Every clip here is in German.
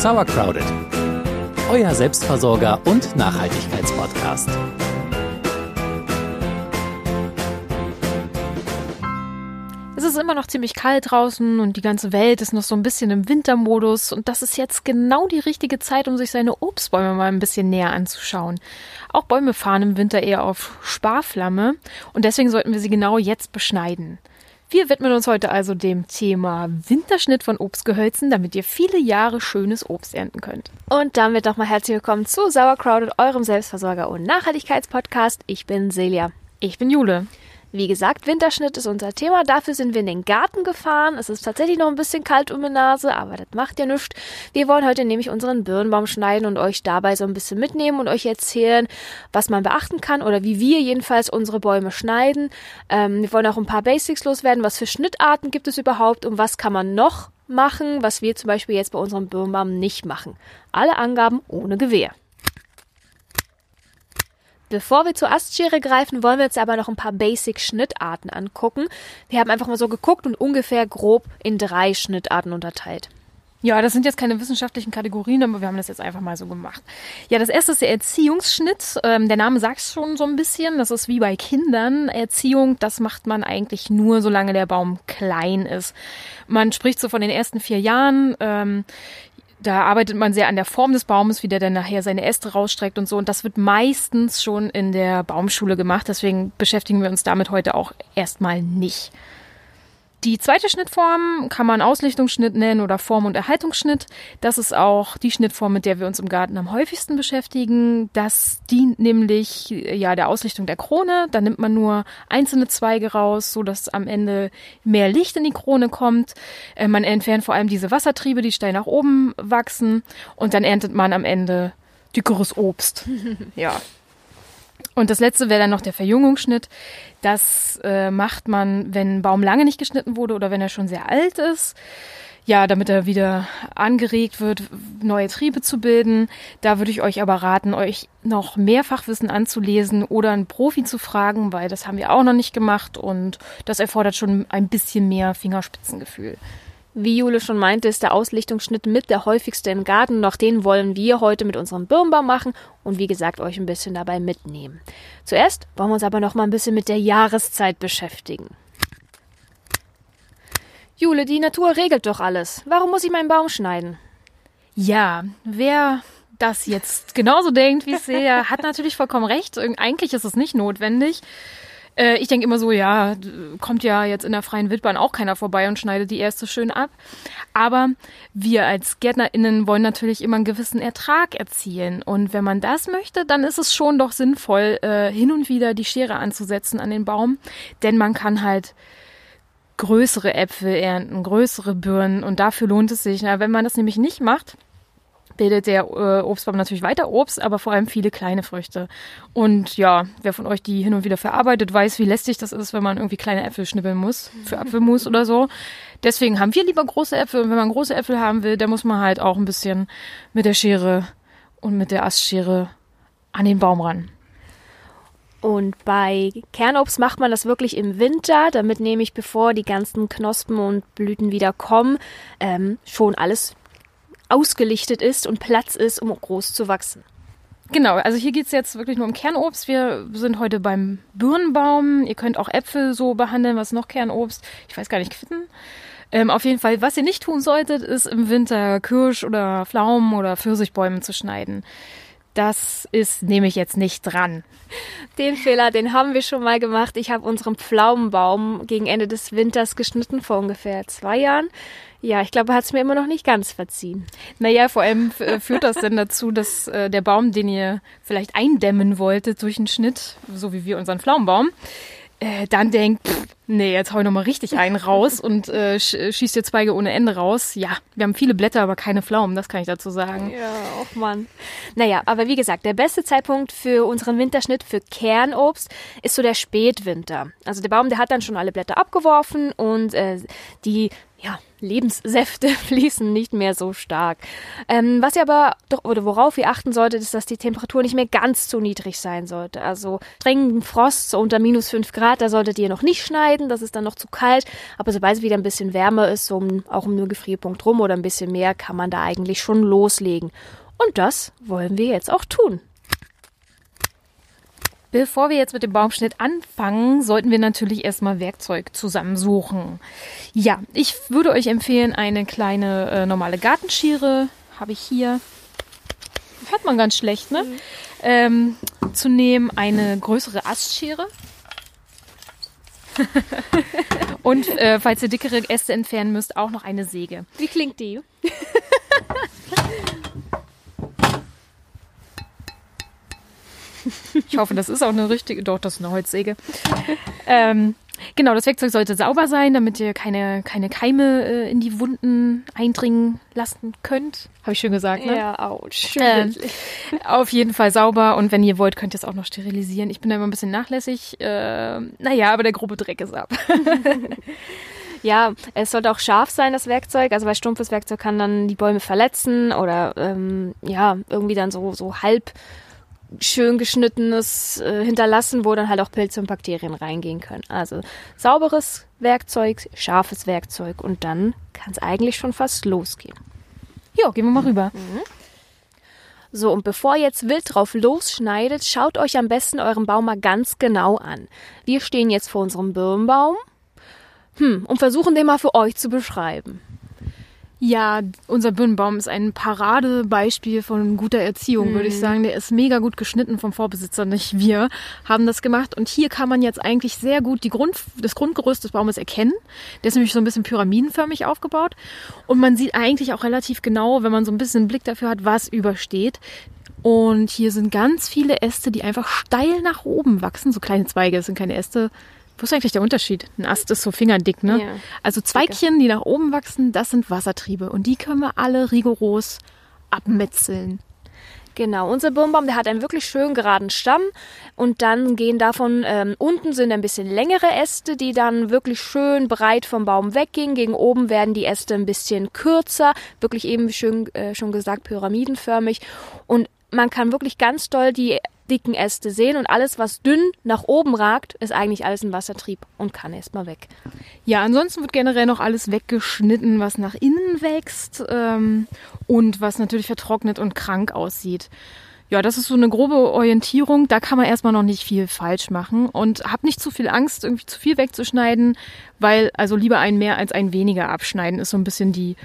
Sauercrowded, euer Selbstversorger und Nachhaltigkeitspodcast. Es ist immer noch ziemlich kalt draußen und die ganze Welt ist noch so ein bisschen im Wintermodus und das ist jetzt genau die richtige Zeit, um sich seine Obstbäume mal ein bisschen näher anzuschauen. Auch Bäume fahren im Winter eher auf Sparflamme und deswegen sollten wir sie genau jetzt beschneiden. Wir widmen uns heute also dem Thema Winterschnitt von Obstgehölzen, damit ihr viele Jahre schönes Obst ernten könnt. Und damit nochmal herzlich willkommen zu Sauercrowded, eurem Selbstversorger und Nachhaltigkeitspodcast. Ich bin Celia. Ich bin Jule. Wie gesagt, Winterschnitt ist unser Thema. Dafür sind wir in den Garten gefahren. Es ist tatsächlich noch ein bisschen kalt um die Nase, aber das macht ja nichts. Wir wollen heute nämlich unseren Birnbaum schneiden und euch dabei so ein bisschen mitnehmen und euch erzählen, was man beachten kann oder wie wir jedenfalls unsere Bäume schneiden. Ähm, wir wollen auch ein paar Basics loswerden. Was für Schnittarten gibt es überhaupt und was kann man noch machen, was wir zum Beispiel jetzt bei unserem Birnbaum nicht machen. Alle Angaben ohne Gewehr. Bevor wir zur Astschere greifen, wollen wir uns aber noch ein paar Basic-Schnittarten angucken. Wir haben einfach mal so geguckt und ungefähr grob in drei Schnittarten unterteilt. Ja, das sind jetzt keine wissenschaftlichen Kategorien, aber wir haben das jetzt einfach mal so gemacht. Ja, das erste ist der Erziehungsschnitt. Ähm, der Name sagt es schon so ein bisschen. Das ist wie bei Kindern. Erziehung, das macht man eigentlich nur, solange der Baum klein ist. Man spricht so von den ersten vier Jahren. Ähm, da arbeitet man sehr an der Form des Baumes, wie der dann nachher seine Äste rausstreckt und so. Und das wird meistens schon in der Baumschule gemacht. Deswegen beschäftigen wir uns damit heute auch erstmal nicht. Die zweite Schnittform kann man Auslichtungsschnitt nennen oder Form- und Erhaltungsschnitt. Das ist auch die Schnittform, mit der wir uns im Garten am häufigsten beschäftigen. Das dient nämlich ja der Auslichtung der Krone. Da nimmt man nur einzelne Zweige raus, so dass am Ende mehr Licht in die Krone kommt. Äh, man entfernt vor allem diese Wassertriebe, die steil nach oben wachsen, und dann erntet man am Ende dickeres Obst. ja. Und das letzte wäre dann noch der Verjüngungsschnitt. Das äh, macht man, wenn ein Baum lange nicht geschnitten wurde oder wenn er schon sehr alt ist. Ja, damit er wieder angeregt wird, neue Triebe zu bilden. Da würde ich euch aber raten, euch noch mehr Fachwissen anzulesen oder einen Profi zu fragen, weil das haben wir auch noch nicht gemacht und das erfordert schon ein bisschen mehr Fingerspitzengefühl. Wie Jule schon meinte, ist der Auslichtungsschnitt mit der häufigste im Garten. Doch den wollen wir heute mit unserem Birnbaum machen und wie gesagt euch ein bisschen dabei mitnehmen. Zuerst wollen wir uns aber noch mal ein bisschen mit der Jahreszeit beschäftigen. Jule, die Natur regelt doch alles. Warum muss ich meinen Baum schneiden? Ja, wer das jetzt genauso denkt wie Celia, hat natürlich vollkommen recht. Eigentlich ist es nicht notwendig. Äh, ich denke immer so, ja, kommt ja jetzt in der freien Wildbahn auch keiner vorbei und schneidet die erste schön ab. Aber wir als GärtnerInnen wollen natürlich immer einen gewissen Ertrag erzielen. Und wenn man das möchte, dann ist es schon doch sinnvoll, äh, hin und wieder die Schere anzusetzen an den Baum. Denn man kann halt größere Äpfel ernten, größere Birnen und dafür lohnt es sich. Na, wenn man das nämlich nicht macht, bildet der äh, Obstbaum natürlich weiter Obst, aber vor allem viele kleine Früchte. Und ja, wer von euch die hin und wieder verarbeitet, weiß, wie lästig das ist, wenn man irgendwie kleine Äpfel schnippeln muss für Apfelmus oder so. Deswegen haben wir lieber große Äpfel. Und wenn man große Äpfel haben will, dann muss man halt auch ein bisschen mit der Schere und mit der Astschere an den Baum ran. Und bei Kernobst macht man das wirklich im Winter, damit nehme ich, bevor die ganzen Knospen und Blüten wieder kommen, ähm, schon alles ausgelichtet ist und Platz ist, um groß zu wachsen. Genau, also hier geht es jetzt wirklich nur um Kernobst. Wir sind heute beim Birnbaum. Ihr könnt auch Äpfel so behandeln, was noch Kernobst. Ich weiß gar nicht, Quitten. Ähm, auf jeden Fall, was ihr nicht tun solltet, ist im Winter Kirsch oder Pflaumen oder Pfirsichbäume zu schneiden. Das ist nehme ich jetzt nicht dran. Den Fehler, den haben wir schon mal gemacht. Ich habe unseren Pflaumenbaum gegen Ende des Winters geschnitten vor ungefähr zwei Jahren. Ja, ich glaube, er hat es mir immer noch nicht ganz verziehen. Naja, vor allem äh, führt das denn dazu, dass äh, der Baum, den ihr vielleicht eindämmen wolltet durch einen Schnitt, so wie wir unseren Pflaumenbaum, äh, dann denkt, pff, nee, jetzt hau ich nochmal richtig einen raus und äh, schießt dir Zweige ohne Ende raus. Ja, wir haben viele Blätter, aber keine Pflaumen, das kann ich dazu sagen. Ja, auch Mann. Naja, aber wie gesagt, der beste Zeitpunkt für unseren Winterschnitt für Kernobst ist so der Spätwinter. Also der Baum, der hat dann schon alle Blätter abgeworfen und äh, die ja, Lebenssäfte fließen nicht mehr so stark. Ähm, was ihr aber doch, oder worauf ihr achten solltet, ist, dass die Temperatur nicht mehr ganz so niedrig sein sollte. Also strengen Frost so unter minus fünf Grad, da solltet ihr noch nicht schneiden, das ist dann noch zu kalt. Aber sobald es wieder ein bisschen wärmer ist, so um, auch um nur Gefrierpunkt rum oder ein bisschen mehr, kann man da eigentlich schon loslegen. Und das wollen wir jetzt auch tun. Bevor wir jetzt mit dem Baumschnitt anfangen, sollten wir natürlich erstmal Werkzeug zusammensuchen. Ja, ich würde euch empfehlen, eine kleine äh, normale Gartenschere, habe ich hier, hört man ganz schlecht, ne? Mhm. Ähm, zu nehmen, eine größere Astschere. Und äh, falls ihr dickere Äste entfernen müsst, auch noch eine Säge. Wie klingt die? Ich hoffe, das ist auch eine richtige, doch, das ist eine Holzsäge. ähm, genau, das Werkzeug sollte sauber sein, damit ihr keine, keine Keime äh, in die Wunden eindringen lassen könnt. Habe ich schön gesagt, ne? Ja, ouch. Ähm, auf jeden Fall sauber und wenn ihr wollt, könnt ihr es auch noch sterilisieren. Ich bin da immer ein bisschen nachlässig. Äh, naja, aber der grobe Dreck ist ab. Ja, es sollte auch scharf sein, das Werkzeug. Also bei stumpfes Werkzeug kann dann die Bäume verletzen oder ähm, ja, irgendwie dann so, so halb schön geschnittenes äh, hinterlassen, wo dann halt auch Pilze und Bakterien reingehen können. Also sauberes Werkzeug, scharfes Werkzeug und dann kann es eigentlich schon fast losgehen. Ja, gehen wir mal rüber. Mhm. So, und bevor ihr jetzt wild drauf losschneidet, schaut euch am besten euren Baum mal ganz genau an. Wir stehen jetzt vor unserem Birnbaum hm, und versuchen den mal für euch zu beschreiben. Ja, unser Birnenbaum ist ein Paradebeispiel von guter Erziehung, mhm. würde ich mhm. sagen. Der ist mega gut geschnitten vom Vorbesitzer, nicht wir haben das gemacht. Und hier kann man jetzt eigentlich sehr gut die Grund, das Grundgerüst des Baumes erkennen. Der ist nämlich so ein bisschen pyramidenförmig aufgebaut. Und man sieht eigentlich auch relativ genau, wenn man so ein bisschen einen Blick dafür hat, was übersteht. Und hier sind ganz viele Äste, die einfach steil nach oben wachsen. So kleine Zweige, das sind keine Äste, wo ist eigentlich der Unterschied? Ein Ast ist so fingerdick, ne? Ja. Also Zweigchen, die nach oben wachsen, das sind Wassertriebe und die können wir alle rigoros abmetzeln. Genau, unser Birnbaum, der hat einen wirklich schön geraden Stamm und dann gehen davon ähm, unten sind ein bisschen längere Äste, die dann wirklich schön breit vom Baum weggehen. Gegen oben werden die Äste ein bisschen kürzer, wirklich eben wie schön äh, schon gesagt pyramidenförmig und man kann wirklich ganz doll die dicken Äste sehen und alles, was dünn nach oben ragt, ist eigentlich alles ein Wassertrieb und kann erstmal weg. Ja, ansonsten wird generell noch alles weggeschnitten, was nach innen wächst ähm, und was natürlich vertrocknet und krank aussieht. Ja, das ist so eine grobe Orientierung. Da kann man erstmal noch nicht viel falsch machen und hab nicht zu viel Angst, irgendwie zu viel wegzuschneiden, weil also lieber ein mehr als ein weniger abschneiden ist so ein bisschen die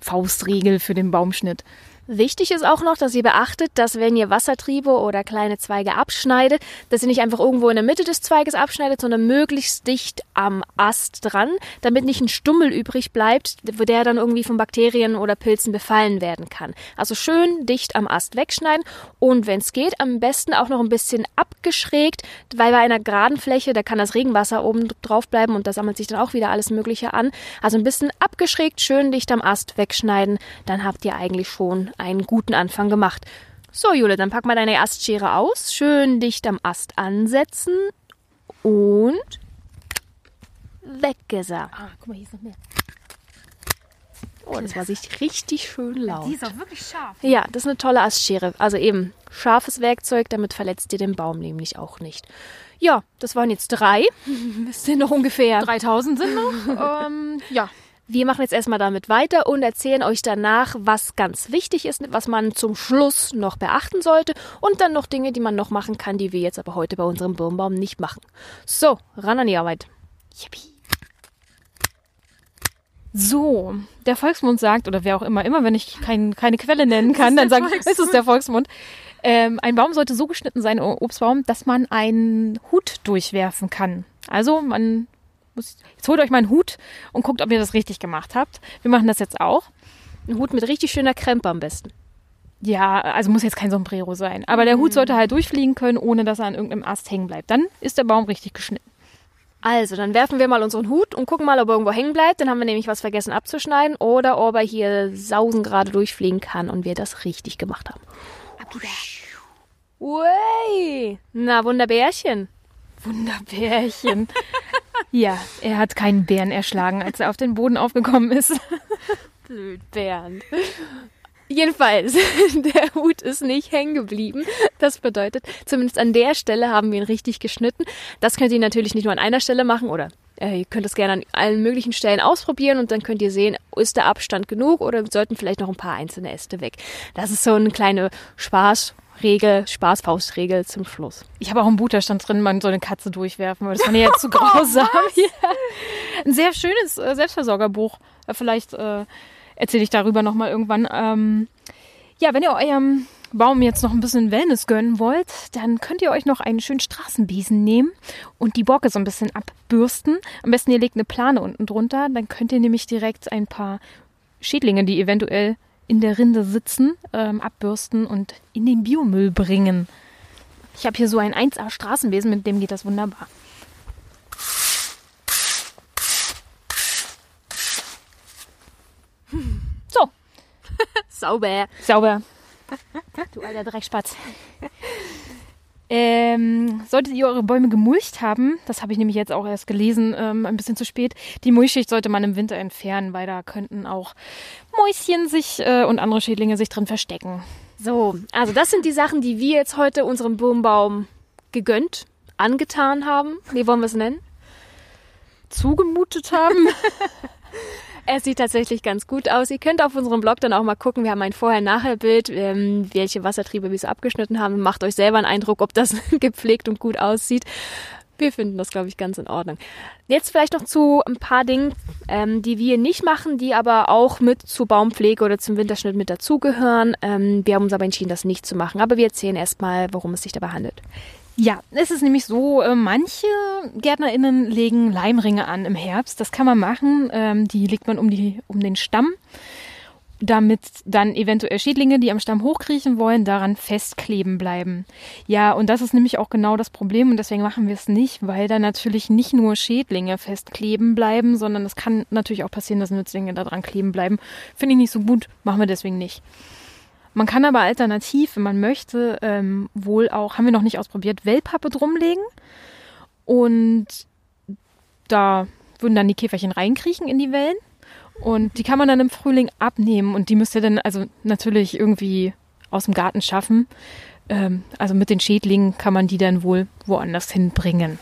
Faustregel für den Baumschnitt. Wichtig ist auch noch, dass ihr beachtet, dass wenn ihr Wassertriebe oder kleine Zweige abschneidet, dass ihr nicht einfach irgendwo in der Mitte des Zweiges abschneidet, sondern möglichst dicht am Ast dran, damit nicht ein Stummel übrig bleibt, der dann irgendwie von Bakterien oder Pilzen befallen werden kann. Also schön dicht am Ast wegschneiden und wenn es geht, am besten auch noch ein bisschen abgeschrägt, weil bei einer geraden Fläche, da kann das Regenwasser oben drauf bleiben und da sammelt sich dann auch wieder alles Mögliche an. Also ein bisschen abgeschrägt, schön dicht am Ast wegschneiden, dann habt ihr eigentlich schon einen guten Anfang gemacht. So, Jule, dann pack mal deine Astschere aus, schön dicht am Ast ansetzen und weggesagt. Ah, guck mal, hier ist noch mehr. Oh, das war sich richtig schön laut. Die ist auch wirklich scharf. Ja, das ist eine tolle Astschere. Also eben scharfes Werkzeug, damit verletzt ihr den Baum nämlich auch nicht. Ja, das waren jetzt drei. Das sind noch ungefähr 3000 sind noch. ähm, ja, wir machen jetzt erstmal damit weiter und erzählen euch danach, was ganz wichtig ist, was man zum Schluss noch beachten sollte und dann noch Dinge, die man noch machen kann, die wir jetzt aber heute bei unserem Birnbaum nicht machen. So, ran an die Arbeit. Yippie. So, der Volksmund sagt, oder wer auch immer, immer wenn ich kein, keine Quelle nennen kann, dann sagt, ist es der Volksmund. Ähm, ein Baum sollte so geschnitten sein, Obstbaum, dass man einen Hut durchwerfen kann. Also man muss, jetzt holt euch mal einen Hut und guckt, ob ihr das richtig gemacht habt. Wir machen das jetzt auch. Ein Hut mit richtig schöner Krempe am besten. Ja, also muss jetzt kein Sombrero sein. Aber der Hut mhm. sollte halt durchfliegen können, ohne dass er an irgendeinem Ast hängen bleibt. Dann ist der Baum richtig geschnitten. Also, dann werfen wir mal unseren Hut und gucken mal, ob er irgendwo hängen bleibt. Dann haben wir nämlich was vergessen abzuschneiden oder ob er hier sausen gerade durchfliegen kann und wir das richtig gemacht haben. Ui, na Wunderbärchen. Wunderbärchen. Ja, er hat keinen Bären erschlagen, als er auf den Boden aufgekommen ist. Blöd, Bernd. Jedenfalls, der Hut ist nicht hängen geblieben. Das bedeutet, zumindest an der Stelle haben wir ihn richtig geschnitten. Das könnt ihr natürlich nicht nur an einer Stelle machen oder äh, ihr könnt es gerne an allen möglichen Stellen ausprobieren und dann könnt ihr sehen, ist der Abstand genug oder sollten vielleicht noch ein paar einzelne Äste weg. Das ist so eine kleine Spaßregel, Spaßfaustregel zum Schluss. Ich habe auch im Buch, da stand drin, man soll eine Katze durchwerfen, weil das war mir jetzt zu grausam. ja. Ein sehr schönes äh, Selbstversorgerbuch. Äh, vielleicht äh, erzähle ich darüber nochmal irgendwann. Ähm, ja, wenn ihr eurem Baum jetzt noch ein bisschen Wellness gönnen wollt, dann könnt ihr euch noch einen schönen Straßenbesen nehmen und die Borke so ein bisschen abbürsten. Am besten ihr legt eine Plane unten drunter, dann könnt ihr nämlich direkt ein paar Schädlinge, die eventuell in der Rinde sitzen, ähm, abbürsten und in den Biomüll bringen. Ich habe hier so einen 1A Straßenbesen, mit dem geht das wunderbar. So, Sauber. sauber. Du alter Dreckspatz. Ähm, solltet ihr eure Bäume gemulcht haben, das habe ich nämlich jetzt auch erst gelesen, ähm, ein bisschen zu spät, die Mulchschicht sollte man im Winter entfernen, weil da könnten auch Mäuschen sich äh, und andere Schädlinge sich drin verstecken. So, also das sind die Sachen, die wir jetzt heute unserem Birnbaum gegönnt, angetan haben. Wie wollen wir es nennen? Zugemutet haben. Er sieht tatsächlich ganz gut aus. Ihr könnt auf unserem Blog dann auch mal gucken. Wir haben ein Vorher-Nachher-Bild, ähm, welche Wassertriebe wir so abgeschnitten haben. Macht euch selber einen Eindruck, ob das gepflegt und gut aussieht. Wir finden das, glaube ich, ganz in Ordnung. Jetzt vielleicht noch zu ein paar Dingen, ähm, die wir nicht machen, die aber auch mit zur Baumpflege oder zum Winterschnitt mit dazugehören. Ähm, wir haben uns aber entschieden, das nicht zu machen. Aber wir erzählen erstmal, worum es sich dabei handelt. Ja, es ist nämlich so, äh, manche GärtnerInnen legen Leimringe an im Herbst. Das kann man machen. Ähm, die legt man um, die, um den Stamm, damit dann eventuell Schädlinge, die am Stamm hochkriechen wollen, daran festkleben bleiben. Ja, und das ist nämlich auch genau das Problem und deswegen machen wir es nicht, weil da natürlich nicht nur Schädlinge festkleben bleiben, sondern es kann natürlich auch passieren, dass Nützlinge daran kleben bleiben. Finde ich nicht so gut, machen wir deswegen nicht. Man kann aber alternativ, wenn man möchte, ähm, wohl auch, haben wir noch nicht ausprobiert, Wellpappe drumlegen. Und da würden dann die Käferchen reinkriechen in die Wellen. Und die kann man dann im Frühling abnehmen. Und die müsst ihr dann also natürlich irgendwie aus dem Garten schaffen. Ähm, also mit den Schädlingen kann man die dann wohl woanders hinbringen.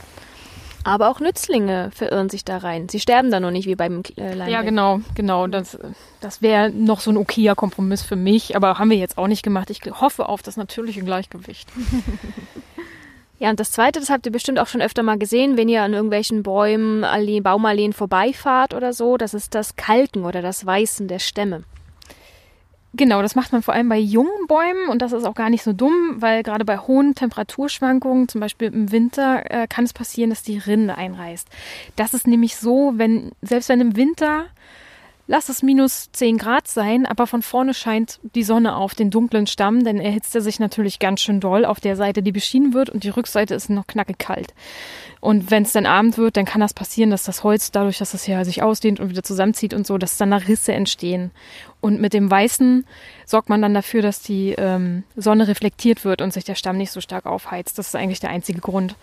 Aber auch Nützlinge verirren sich da rein. Sie sterben da noch nicht wie beim äh. Ja, genau, genau. Das, das wäre noch so ein okayer Kompromiss für mich, aber haben wir jetzt auch nicht gemacht. Ich hoffe auf das natürliche Gleichgewicht. Ja, und das Zweite, das habt ihr bestimmt auch schon öfter mal gesehen, wenn ihr an irgendwelchen Bäumen, Alleen, Baumalleen vorbeifahrt oder so. Das ist das Kalken oder das Weißen der Stämme. Genau, das macht man vor allem bei jungen Bäumen und das ist auch gar nicht so dumm, weil gerade bei hohen Temperaturschwankungen, zum Beispiel im Winter, äh, kann es passieren, dass die Rinde einreißt. Das ist nämlich so, wenn, selbst wenn im Winter, lass es minus 10 Grad sein, aber von vorne scheint die Sonne auf den dunklen Stamm, dann erhitzt er sich natürlich ganz schön doll auf der Seite, die beschienen wird und die Rückseite ist noch knackig kalt. Und wenn es dann Abend wird, dann kann das passieren, dass das Holz, dadurch, dass es ja sich ausdehnt und wieder zusammenzieht und so, dass dann da Risse entstehen. Und mit dem Weißen sorgt man dann dafür, dass die ähm, Sonne reflektiert wird und sich der Stamm nicht so stark aufheizt. Das ist eigentlich der einzige Grund.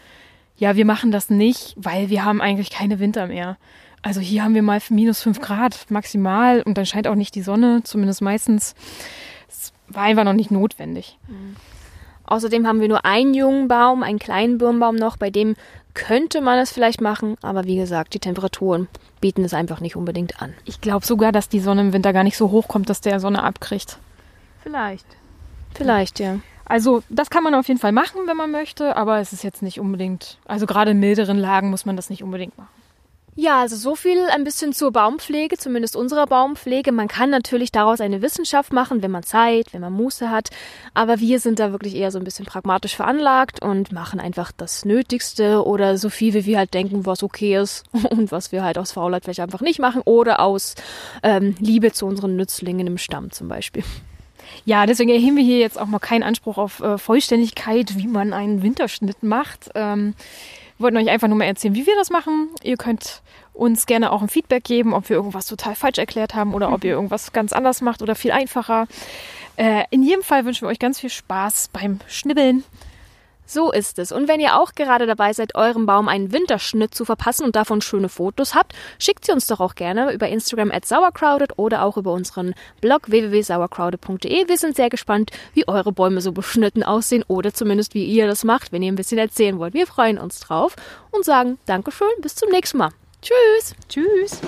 Ja, wir machen das nicht, weil wir haben eigentlich keine Winter mehr. Also hier haben wir mal minus fünf Grad maximal und dann scheint auch nicht die Sonne, zumindest meistens. Es war einfach noch nicht notwendig. Außerdem haben wir nur einen jungen Baum, einen kleinen Birnbaum noch, bei dem könnte man es vielleicht machen, aber wie gesagt, die Temperaturen bieten es einfach nicht unbedingt an. Ich glaube sogar, dass die Sonne im Winter gar nicht so hoch kommt, dass der Sonne abkriegt. Vielleicht. Vielleicht, ja. Also das kann man auf jeden Fall machen, wenn man möchte, aber es ist jetzt nicht unbedingt, also gerade in milderen Lagen muss man das nicht unbedingt machen. Ja, also so viel ein bisschen zur Baumpflege, zumindest unserer Baumpflege. Man kann natürlich daraus eine Wissenschaft machen, wenn man Zeit, wenn man Muße hat. Aber wir sind da wirklich eher so ein bisschen pragmatisch veranlagt und machen einfach das Nötigste oder so viel, wie wir halt denken, was okay ist und was wir halt aus Faulheit vielleicht einfach nicht machen oder aus ähm, Liebe zu unseren Nützlingen im Stamm zum Beispiel. Ja, deswegen erheben wir hier jetzt auch mal keinen Anspruch auf äh, Vollständigkeit, wie man einen Winterschnitt macht. Ähm, wollten euch einfach nur mal erzählen, wie wir das machen. Ihr könnt uns gerne auch ein Feedback geben, ob wir irgendwas total falsch erklärt haben oder ob ihr irgendwas ganz anders macht oder viel einfacher. Äh, in jedem Fall wünschen wir euch ganz viel Spaß beim Schnibbeln. So ist es. Und wenn ihr auch gerade dabei seid, eurem Baum einen Winterschnitt zu verpassen und davon schöne Fotos habt, schickt sie uns doch auch gerne über Instagram at sauercrowded oder auch über unseren Blog www.sauercrowded.de. Wir sind sehr gespannt, wie eure Bäume so beschnitten aussehen oder zumindest wie ihr das macht, wenn ihr ein bisschen erzählen wollt. Wir freuen uns drauf und sagen Dankeschön, bis zum nächsten Mal. Tschüss. Tschüss.